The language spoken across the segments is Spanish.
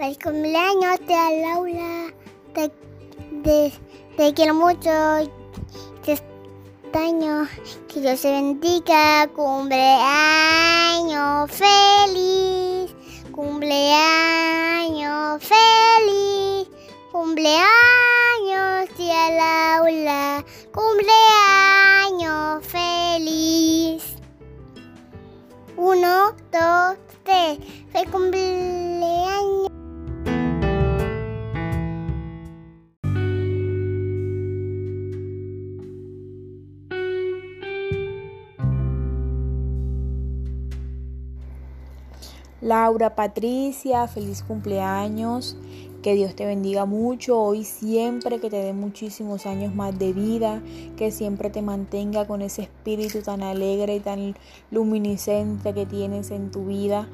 Feliz cumpleaños, tía Laura. Te, te, te quiero mucho. Te extraño. Que Dios te bendiga. Cumpleaños feliz. Cumpleaños feliz. Cumpleaños, tía Laura. Cumpleaños feliz. Uno, dos, tres. Feliz cumpleaños. Laura Patricia, feliz cumpleaños. Que Dios te bendiga mucho hoy siempre, que te dé muchísimos años más de vida, que siempre te mantenga con ese espíritu tan alegre y tan luminiscente que tienes en tu vida,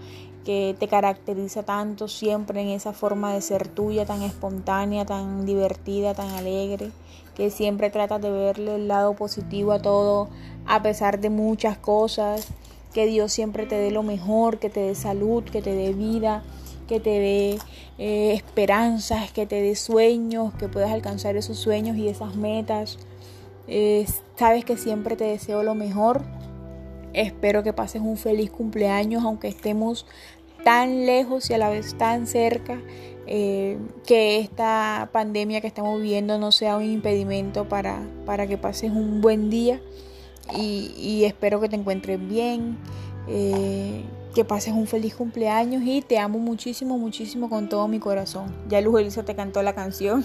que te caracteriza tanto siempre en esa forma de ser tuya, tan espontánea, tan divertida, tan alegre, que siempre tratas de verle el lado positivo a todo, a pesar de muchas cosas que Dios siempre te dé lo mejor, que te dé salud, que te dé vida, que te dé eh, esperanzas, que te dé sueños, que puedas alcanzar esos sueños y esas metas. Eh, sabes que siempre te deseo lo mejor. Espero que pases un feliz cumpleaños, aunque estemos tan lejos y a la vez tan cerca. Eh, que esta pandemia que estamos viviendo no sea un impedimento para, para que pases un buen día y, espero que te encuentres bien, eh, que pases un feliz cumpleaños y te amo muchísimo, muchísimo con todo mi corazón. Ya Luz Elisa te cantó la canción.